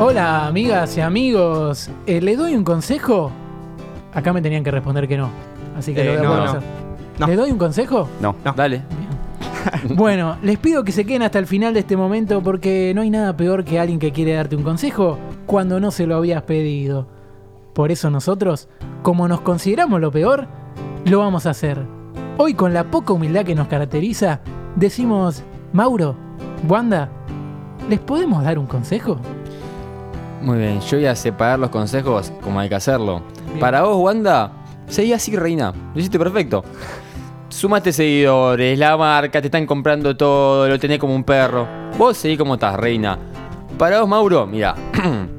Hola, amigas y amigos. Eh, ¿Le doy un consejo? Acá me tenían que responder que no. Así que Eh, lo voy a no, no. hacer. No. ¿Le doy un consejo? No. Dale. Bueno, les pido que se queden hasta el final de este momento porque no hay nada peor que alguien que quiere darte un consejo cuando no se lo habías pedido. Por eso nosotros, como nos consideramos lo peor, lo vamos a hacer. Hoy con la poca humildad que nos caracteriza, decimos, Mauro, Wanda, ¿les podemos dar un consejo? Muy bien, yo voy a separar los consejos como hay que hacerlo. Bien. Para vos, Wanda, seguí así, reina. Lo hiciste perfecto. Sumaste seguidores, la marca, te están comprando todo, lo tenés como un perro. Vos seguí como estás, reina. Para vos, Mauro, mira.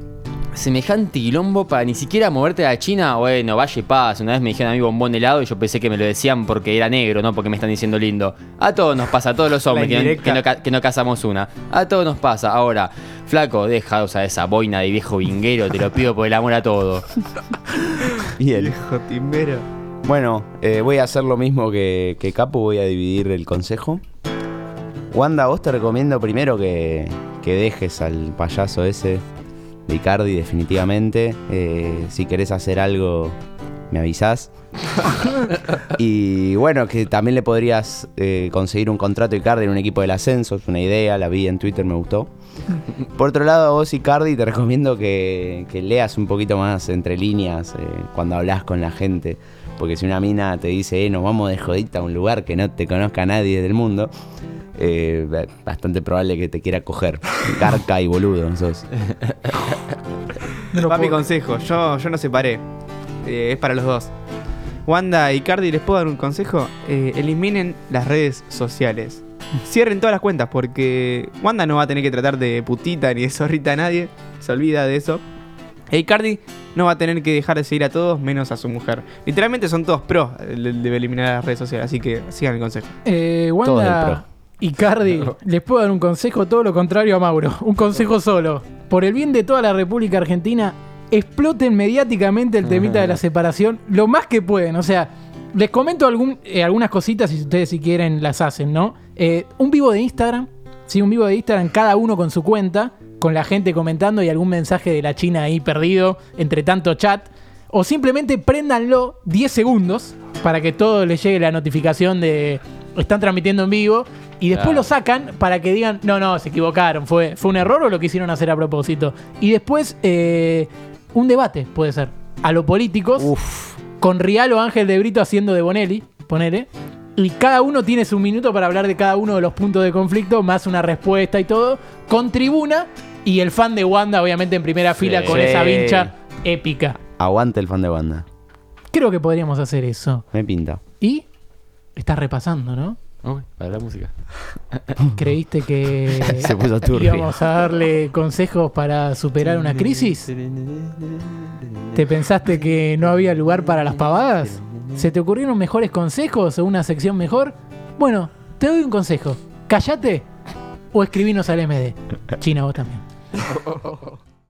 Semejante quilombo para ni siquiera moverte a China, bueno, vaya y paz. Una vez me dijeron a mí bombón helado y yo pensé que me lo decían porque era negro, no porque me están diciendo lindo. A todos nos pasa, a todos los hombres que no, que no que no casamos una. A todos nos pasa. Ahora, flaco, deja de usar esa boina de viejo vinguero, te lo pido por el amor a todo. Bien. Viejo timbero. Bueno, eh, voy a hacer lo mismo que, que Capo, voy a dividir el consejo. Wanda, vos te recomiendo primero que, que dejes al payaso ese de Icardi definitivamente. Eh, si querés hacer algo, me avisás. y bueno, que también le podrías eh, conseguir un contrato a Icardi en un equipo del ascenso, es una idea, la vi en Twitter, me gustó. Por otro lado, a vos Icardi te recomiendo que, que leas un poquito más entre líneas eh, cuando hablas con la gente. Porque si una mina te dice, eh, nos vamos de jodita a un lugar que no te conozca nadie del mundo, eh, bastante probable que te quiera coger. Carca y boludo, sos. No Va mi consejo. Yo, yo no separé. Eh, es para los dos. Wanda y Cardi, ¿les puedo dar un consejo? Eh, eliminen las redes sociales. Cierren todas las cuentas porque Wanda no va a tener que tratar de putita ni de zorrita a nadie. Se olvida de eso. E Icardi no va a tener que dejar de seguir a todos menos a su mujer. Literalmente son todos pros de, de eliminar las redes sociales, así que sigan el consejo. Eh, Wanda y Cardi, les puedo dar un consejo, todo lo contrario a Mauro. Un consejo solo. Por el bien de toda la República Argentina, exploten mediáticamente el temita de la separación lo más que pueden. O sea, les comento algún, eh, algunas cositas y ustedes si quieren las hacen, ¿no? Eh, un vivo de Instagram, sí, un vivo de Instagram, cada uno con su cuenta, con la gente comentando y algún mensaje de la China ahí perdido entre tanto chat. O simplemente préndanlo 10 segundos para que todo les llegue la notificación de están transmitiendo en vivo y después Claro. lo sacan para que digan, no, no, se equivocaron, fue, fue un error o lo quisieron hacer a propósito. Y después eh, un debate puede ser a los políticos Uf. con Rial o Ángel de Brito haciendo de Bonelli, ponele. Y cada uno tiene su minuto para hablar de cada uno de los puntos de conflicto, más una respuesta y todo, con tribuna y el fan de Wanda, obviamente, en primera fila con esa vincha épica. Aguante el fan de banda. Creo que podríamos hacer eso. Me pinta. Y estás repasando, ¿no? Uy, para la música. ¿Creíste que Se puso turbio. íbamos a darle consejos para superar una crisis? ¿Te pensaste que no había lugar para las pavadas? ¿Se te ocurrieron mejores consejos o una sección mejor? Bueno, te doy un consejo. Cállate o escribinos al MD. China, vos también.